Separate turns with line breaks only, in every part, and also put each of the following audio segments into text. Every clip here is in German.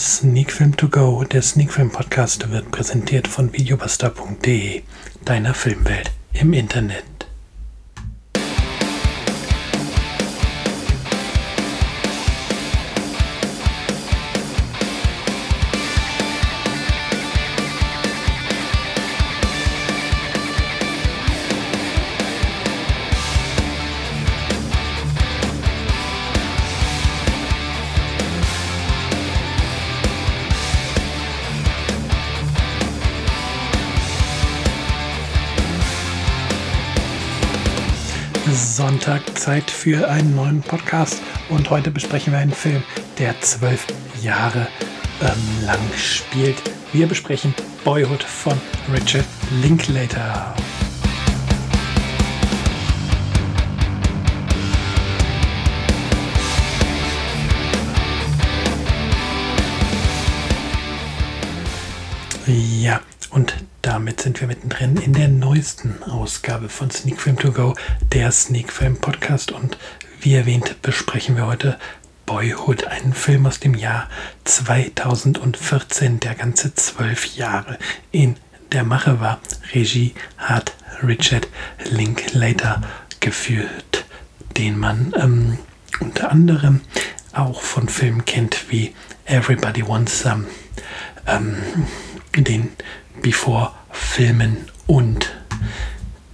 Sneak Film To Go, der Sneak Film Podcast, wird präsentiert von videobuster.de, deiner Filmwelt im Internet. Sonntag Zeit für einen neuen Podcast und heute besprechen wir einen Film, der zwölf Jahre ähm, lang spielt. Wir besprechen Boyhood von Richard Linklater. Ja, und damit sind wir mittendrin in der neuesten Ausgabe von Sneak Film To Go, der Sneak Film Podcast. Und wie erwähnt, besprechen wir heute Boyhood, einen Film aus dem Jahr 2014, der ganze zwölf Jahre in der Mache war. Regie hat Richard Linklater geführt, den man ähm, unter anderem auch von Filmen kennt wie Everybody Wants Some, ähm, den Before Filmen und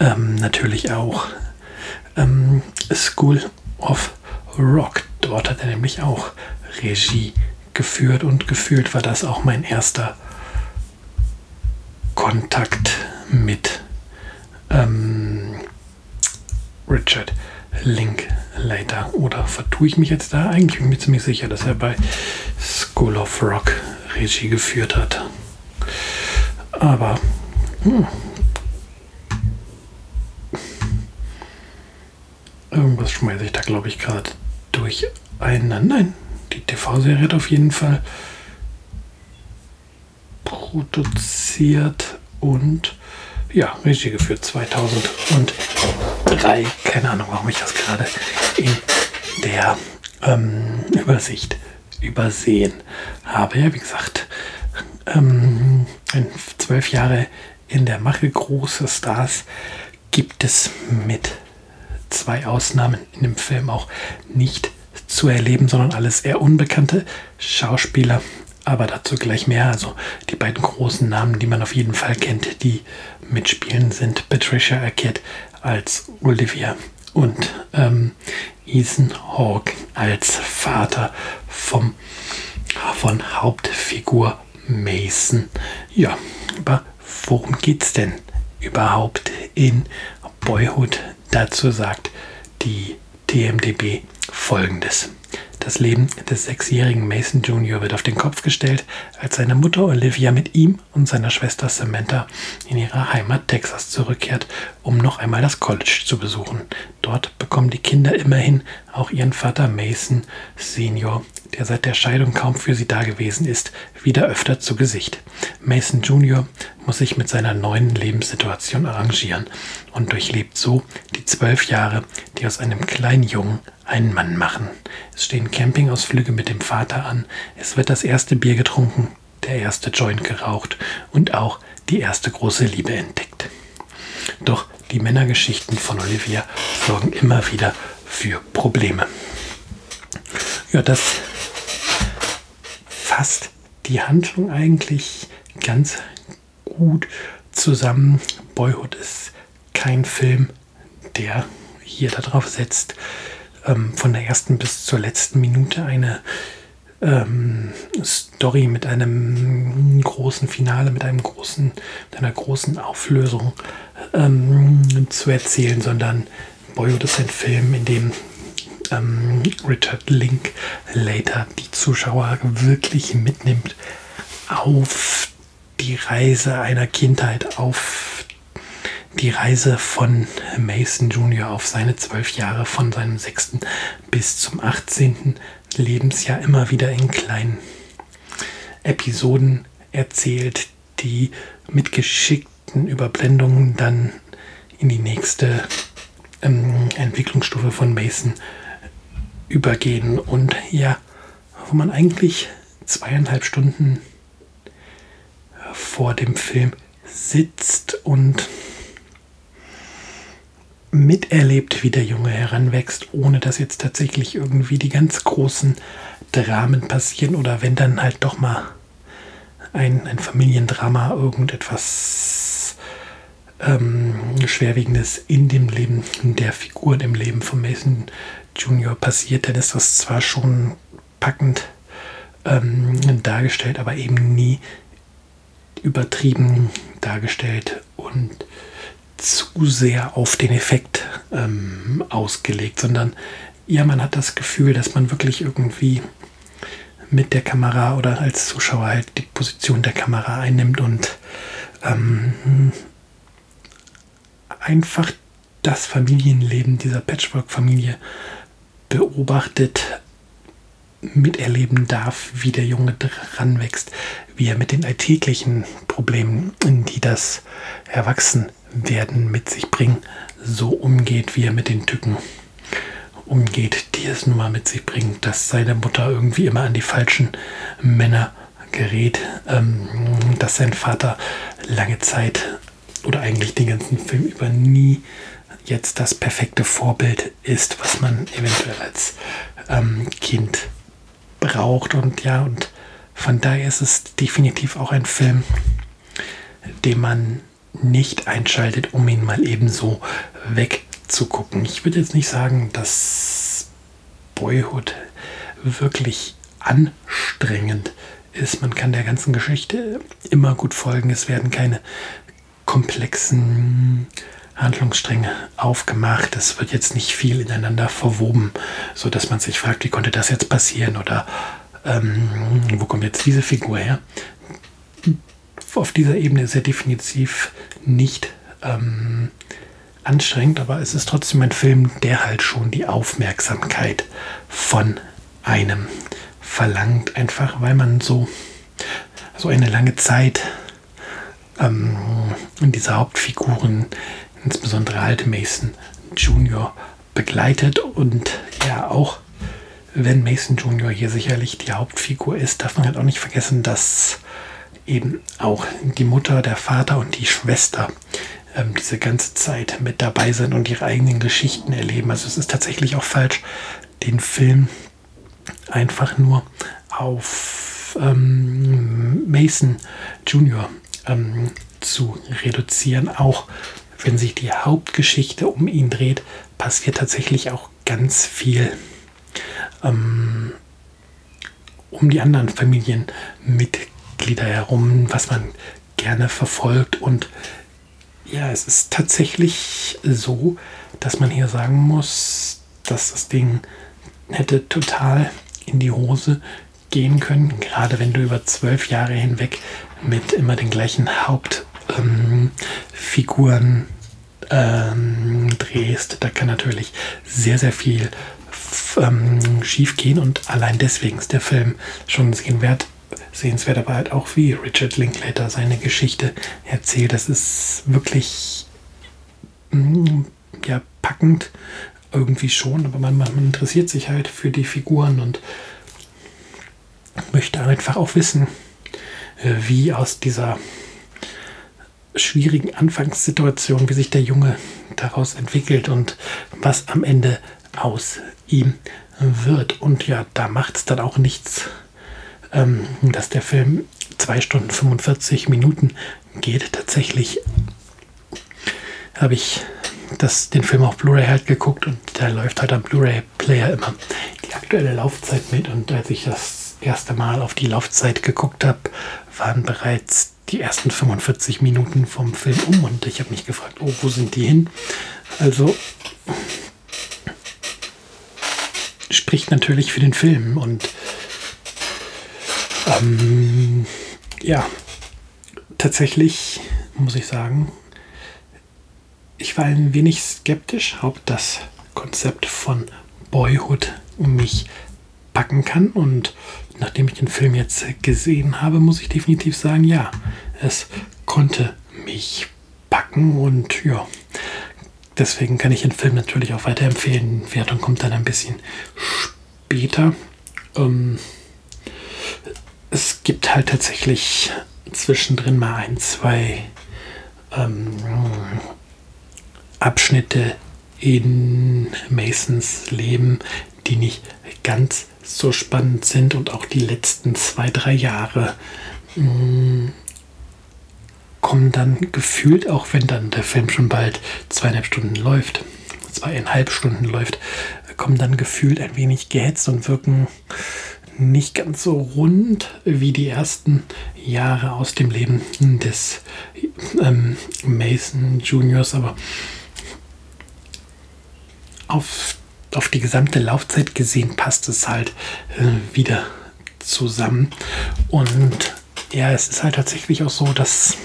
ähm, natürlich auch ähm, School of Rock. Dort hat er nämlich auch Regie geführt und gefühlt war das auch mein erster Kontakt mit ähm, Richard Linklater. Oder vertue ich mich jetzt da? Eigentlich bin ich mir ziemlich sicher, dass er bei School of Rock Regie geführt hat. Aber hm. Irgendwas schmeiße ich da, glaube ich, gerade durch einen. Nein, die TV-Serie hat auf jeden Fall produziert und ja, Regie geführt 2003. Keine Ahnung, warum ich das gerade in der ähm, Übersicht übersehen habe. Ja, wie gesagt, ähm, zwölf Jahre in der Mache große Stars gibt es mit zwei Ausnahmen in dem Film auch nicht zu erleben, sondern alles eher unbekannte Schauspieler. Aber dazu gleich mehr. Also die beiden großen Namen, die man auf jeden Fall kennt, die mitspielen, sind Patricia Arquette als Olivia und ähm, Ethan Hawke als Vater vom, von Hauptfigur Mason. Ja, aber worum geht's denn überhaupt in Boyhood? Dazu sagt die TMDB folgendes. Das Leben des sechsjährigen Mason Jr. wird auf den Kopf gestellt, als seine Mutter Olivia mit ihm und seiner Schwester Samantha in ihre Heimat Texas zurückkehrt, um noch einmal das College zu besuchen. Dort bekommen die Kinder immerhin auch ihren Vater Mason Senior, der seit der Scheidung kaum für sie dagewesen ist, wieder öfter zu Gesicht. Mason Jr. muss sich mit seiner neuen Lebenssituation arrangieren und durchlebt so die zwölf Jahre, die aus einem kleinen Jungen einen Mann machen. Es stehen Campingausflüge mit dem Vater an, es wird das erste Bier getrunken, der erste Joint geraucht und auch die erste große Liebe entdeckt. Doch die Männergeschichten von Olivia sorgen immer wieder für Probleme. Ja, das fasst die Handlung eigentlich ganz gut zusammen. Boyhood ist kein Film, der hier darauf setzt, ähm, von der ersten bis zur letzten Minute eine ähm, Story mit einem großen Finale, mit einem großen, mit einer großen Auflösung ähm, zu erzählen, sondern Boyhood ist ein Film, in dem ähm, Richard Linklater die Zuschauer wirklich mitnimmt auf die Reise einer Kindheit, auf die Reise von Mason Jr. auf seine zwölf Jahre von seinem sechsten bis zum 18. Lebensjahr immer wieder in kleinen Episoden erzählt, die mit geschickten Überblendungen dann in die nächste ähm, Entwicklungsstufe von Mason übergehen und ja, wo man eigentlich zweieinhalb Stunden vor dem Film sitzt und miterlebt, wie der Junge heranwächst, ohne dass jetzt tatsächlich irgendwie die ganz großen Dramen passieren oder wenn dann halt doch mal ein, ein Familiendrama, irgendetwas ähm, Schwerwiegendes in dem Leben der Figuren im Leben von Mason Junior passiert, dann ist das zwar schon packend ähm, dargestellt, aber eben nie übertrieben dargestellt und zu sehr auf den Effekt ähm, ausgelegt, sondern ja, man hat das Gefühl, dass man wirklich irgendwie mit der Kamera oder als Zuschauer halt die Position der Kamera einnimmt und ähm, einfach das Familienleben dieser Patchwork-Familie beobachtet, miterleben darf, wie der Junge dran wächst, wie er mit den alltäglichen Problemen, die das Erwachsenwerden mit sich bringen, so umgeht, wie er mit den Tücken umgeht, die es nun mal mit sich bringt, dass seine Mutter irgendwie immer an die falschen Männer gerät, ähm, dass sein Vater lange Zeit oder eigentlich den ganzen Film über nie jetzt das perfekte Vorbild ist, was man eventuell als ähm, Kind braucht. Und ja, und von daher ist es definitiv auch ein Film, den man nicht einschaltet, um ihn mal ebenso wegzugucken. Ich würde jetzt nicht sagen, dass Boyhood wirklich anstrengend ist. Man kann der ganzen Geschichte immer gut folgen. Es werden keine komplexen Handlungsstränge aufgemacht. Es wird jetzt nicht viel ineinander verwoben, sodass man sich fragt, wie konnte das jetzt passieren oder ähm, wo kommt jetzt diese Figur her? Auf dieser Ebene ist er definitiv nicht ähm, anstrengend, aber es ist trotzdem ein Film, der halt schon die Aufmerksamkeit von einem verlangt, einfach weil man so, so eine lange Zeit ähm, diese Hauptfiguren, insbesondere alte Mason Jr., begleitet und ja auch wenn Mason Jr. hier sicherlich die Hauptfigur ist, darf man halt auch nicht vergessen, dass eben auch die Mutter, der Vater und die Schwester ähm, diese ganze Zeit mit dabei sind und ihre eigenen Geschichten erleben. Also es ist tatsächlich auch falsch, den Film einfach nur auf ähm, Mason Jr. Ähm, zu reduzieren. Auch wenn sich die Hauptgeschichte um ihn dreht, passiert tatsächlich auch ganz viel ähm, um die anderen Familienmitglieder herum, was man gerne verfolgt. Und ja, es ist tatsächlich so, dass man hier sagen muss, dass das Ding hätte total in die Hose gehen können, gerade wenn du über zwölf Jahre hinweg mit immer den gleichen Hauptfiguren ähm, ähm, drehst. Da kann natürlich sehr, sehr viel ähm, schief gehen und allein deswegen ist der Film schon sehenswert, sehenswert, aber halt auch wie Richard Linklater seine Geschichte erzählt. Das ist wirklich mm, ja, packend irgendwie schon, aber man, man interessiert sich halt für die Figuren und möchte einfach auch wissen, äh, wie aus dieser schwierigen Anfangssituation, wie sich der Junge daraus entwickelt und was am Ende aus ihm wird. Und ja, da macht es dann auch nichts, ähm, dass der Film 2 Stunden 45 Minuten geht. Tatsächlich habe ich das, den Film auf Blu-ray halt geguckt und da läuft halt am Blu-ray-Player immer die aktuelle Laufzeit mit. Und als ich das erste Mal auf die Laufzeit geguckt habe, waren bereits die ersten 45 Minuten vom Film um und ich habe mich gefragt, oh, wo sind die hin? Also spricht natürlich für den Film. Und ähm, ja, tatsächlich muss ich sagen, ich war ein wenig skeptisch, ob das Konzept von Boyhood mich packen kann. Und nachdem ich den Film jetzt gesehen habe, muss ich definitiv sagen, ja, es konnte mich packen und ja, Deswegen kann ich den Film natürlich auch weiterempfehlen. Wertung kommt dann ein bisschen später. Ähm, es gibt halt tatsächlich zwischendrin mal ein, zwei ähm, Abschnitte in Masons Leben, die nicht ganz so spannend sind und auch die letzten zwei, drei Jahre mh, mm, kommen dann gefühlt, auch wenn dann der Film schon bald zweieinhalb Stunden läuft, zweieinhalb Stunden läuft, kommen dann gefühlt ein wenig gehetzt und wirken nicht ganz so rund wie die ersten Jahre aus dem Leben des ähm, Mason Juniors, aber auf, auf die gesamte Laufzeit gesehen passt es halt äh, wieder zusammen. Und ja, es ist halt tatsächlich auch so, dass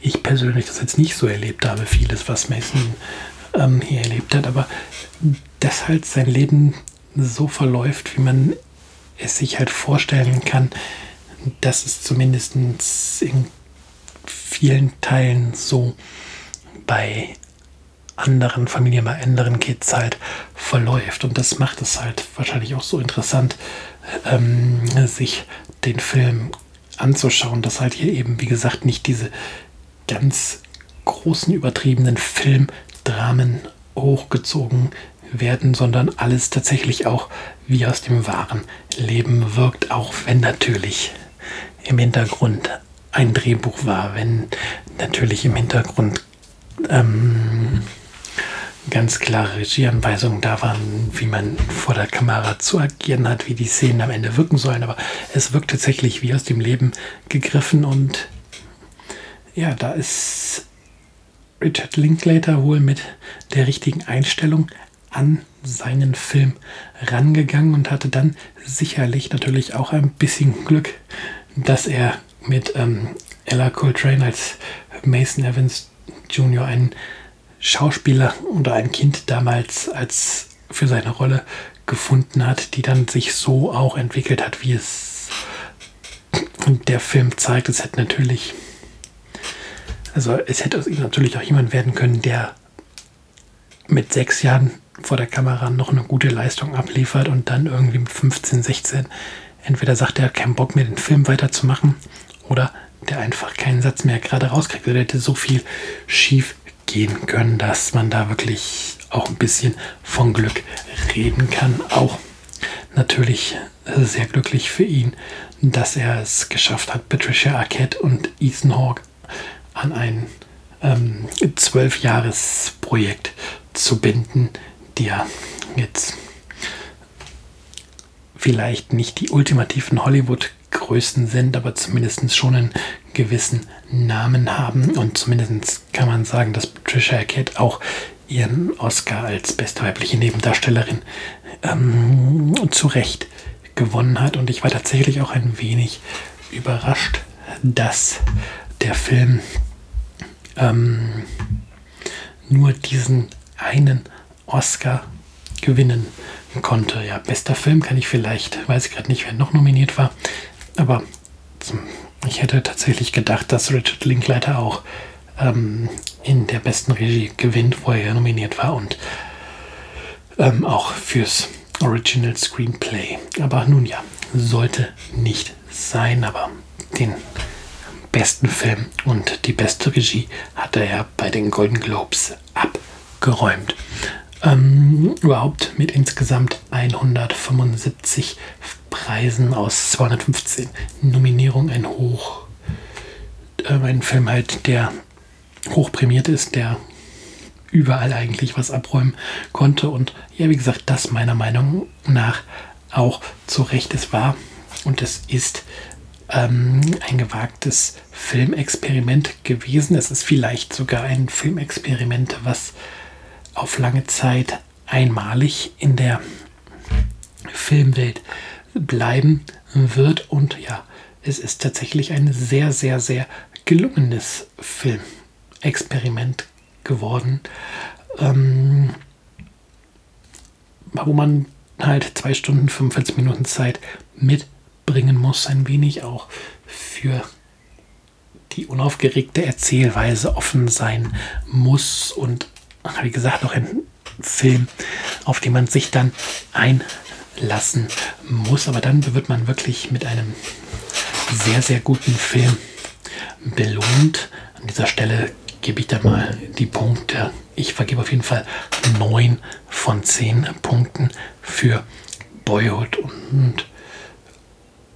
ich persönlich das jetzt nicht so erlebt habe, vieles, was Mason ähm, hier erlebt hat, aber dass halt sein Leben so verläuft, wie man es sich halt vorstellen kann, dass es zumindest in vielen Teilen so bei anderen Familien, bei anderen Kids halt verläuft. Und das macht es halt wahrscheinlich auch so interessant, ähm, sich den Film anzuschauen, dass halt hier eben, wie gesagt, nicht diese ganz großen, übertriebenen Filmdramen hochgezogen werden, sondern alles tatsächlich auch wie aus dem wahren Leben wirkt, auch wenn natürlich im Hintergrund ein Drehbuch war, wenn natürlich im Hintergrund ähm, ganz klare Regieanweisungen da waren, wie man vor der Kamera zu agieren hat, wie die Szenen am Ende wirken sollen. Aber es wirkt tatsächlich wie aus dem Leben gegriffen und ja, da ist Richard Linklater wohl mit der richtigen Einstellung an seinen Film rangegangen und hatte dann sicherlich natürlich auch ein bisschen Glück, dass er mit ähm, Ella Coltrane als Mason Evans Jr. einen Schauspieler oder ein Kind damals als für seine Rolle gefunden hat, die dann sich so auch entwickelt hat, wie es der Film zeigt. Es hätte natürlich, also es hätte aus ihm natürlich auch jemand werden können, der mit sechs Jahren vor der Kamera noch eine gute Leistung abliefert und dann irgendwie mit 15, 16 entweder sagt er, keinen Bock mehr, den Film weiterzumachen oder der einfach keinen Satz mehr gerade rauskriegt. Der hätte so viel schief gehen können, dass man da wirklich auch ein bisschen von Glück reden kann. Auch natürlich sehr glücklich für ihn, dass er es geschafft hat, Patricia Arquette und Ethan Hawke an ein ähm, Zwölf-Jahres-Projekt zu binden, die ja jetzt vielleicht nicht die ultimativen Hollywood-Größen sind, aber zumindest schon einen gewissen Namen haben. Und zumindest kann man sagen, dass Patricia Arquette auch ihren Oscar als beste weibliche Nebendarstellerin ähm, zu Recht gewonnen hat. Und ich war tatsächlich auch ein wenig überrascht, dass der Film ähm, nur diesen einen Oscar gewinnen konnte. Ja, bester Film kann ich vielleicht, weiß ich gerade nicht, wer noch nominiert war, aber ich hätte tatsächlich gedacht, dass Richard Linklater auch ähm, in der besten Regie gewinnt, wo er ja nominiert war und ähm, auch fürs Original Screenplay. Aber nun ja, sollte nicht sein, aber den besten Film und die beste Regie hat er ja bei den Golden Globes abgeräumt. Ähm, überhaupt mit insgesamt 175 Preisen aus 215 Nominierungen ein Hoch. Äh, ein Film halt, der hochprämiert ist, der überall eigentlich was abräumen konnte. Und ja, wie gesagt, das meiner Meinung nach auch zu Recht es war. Und es ist ähm, ein gewagtes Filmexperiment gewesen. Es ist vielleicht sogar ein Filmexperiment, was auf lange Zeit einmalig in der Filmwelt bleiben wird. Und ja, es ist tatsächlich ein sehr, sehr, sehr gelungenes Filmexperiment geworden, ähm, wo man halt zwei Stunden, 45 Minuten Zeit mitbringen muss, ein wenig auch für die unaufgeregte Erzählweise offen sein muss und wie gesagt, noch ein Film, auf den man sich dann einlassen muss. Aber dann wird man wirklich mit einem sehr, sehr guten Film belohnt. An dieser Stelle gebe ich da mal die Punkte. Ich vergebe auf jeden Fall 9 von 10 Punkten für Boyhood und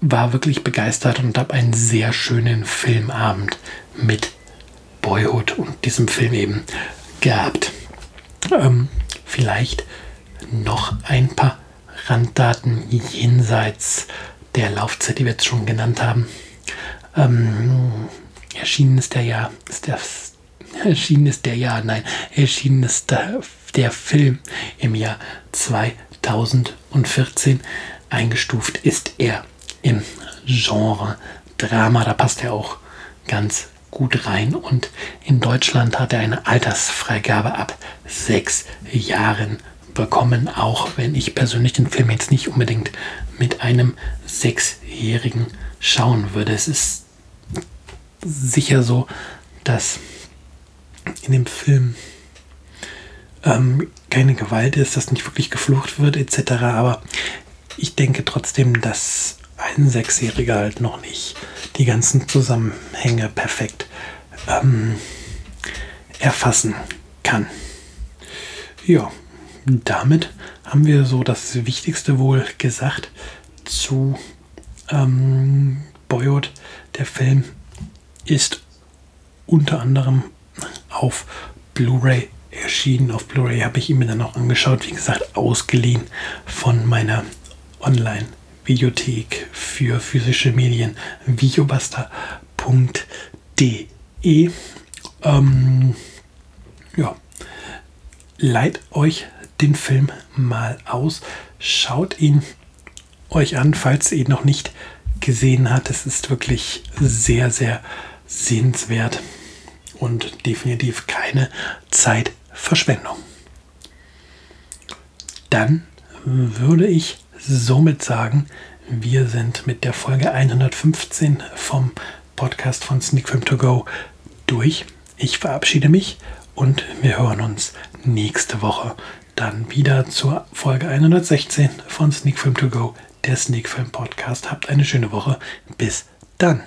war wirklich begeistert und habe einen sehr schönen Filmabend mit Boyhood und diesem Film eben gehabt. Ähm, vielleicht noch ein paar Randdaten jenseits der Laufzeit, die wir jetzt schon genannt haben. Ähm, erschienen ist der Jahr, ist der, erschienen ist der Jahr, nein, erschienen ist der, der Film im Jahr 2014. Eingestuft ist er im Genre Drama. Da passt er auch ganz gut rein. Und in Deutschland hat er eine Altersfreigabe ab sechs Jahren bekommen, auch wenn ich persönlich den Film jetzt nicht unbedingt mit einem Sechsjährigen schauen würde. Es ist sicher so, dass in dem Film ähm, keine Gewalt ist, dass nicht wirklich geflucht wird etc. Aber ich denke trotzdem, dass ein Sechsjähriger halt noch nicht die ganzen Zusammenhänge perfekt ähm, erfassen kann. Ja, damit haben wir so das Wichtigste wohl gesagt zu ähm, Boyhood. Der Film ist unter anderem auf Blu-ray erschienen. Auf Blu-ray habe ich ihn mir dann auch angeschaut. Wie gesagt, ausgeliehen von meiner Online-Videothek für physische Medien videobuster.de. Ähm, ja, leiht euch den Film mal aus. Schaut ihn euch an, falls ihr ihn noch nicht gesehen habt. Es ist wirklich sehr, sehr sehenswert und definitiv keine Zeitverschwendung. Dann würde ich somit sagen, wir sind mit der Folge 115 vom Podcast von Sneak Film To Go durch. Ich verabschiede mich und wir hören uns nächste Woche dann wieder zur Folge 116 von Sneak Film To Go, der Sneak Film Podcast. Habt eine schöne Woche. Bis dann.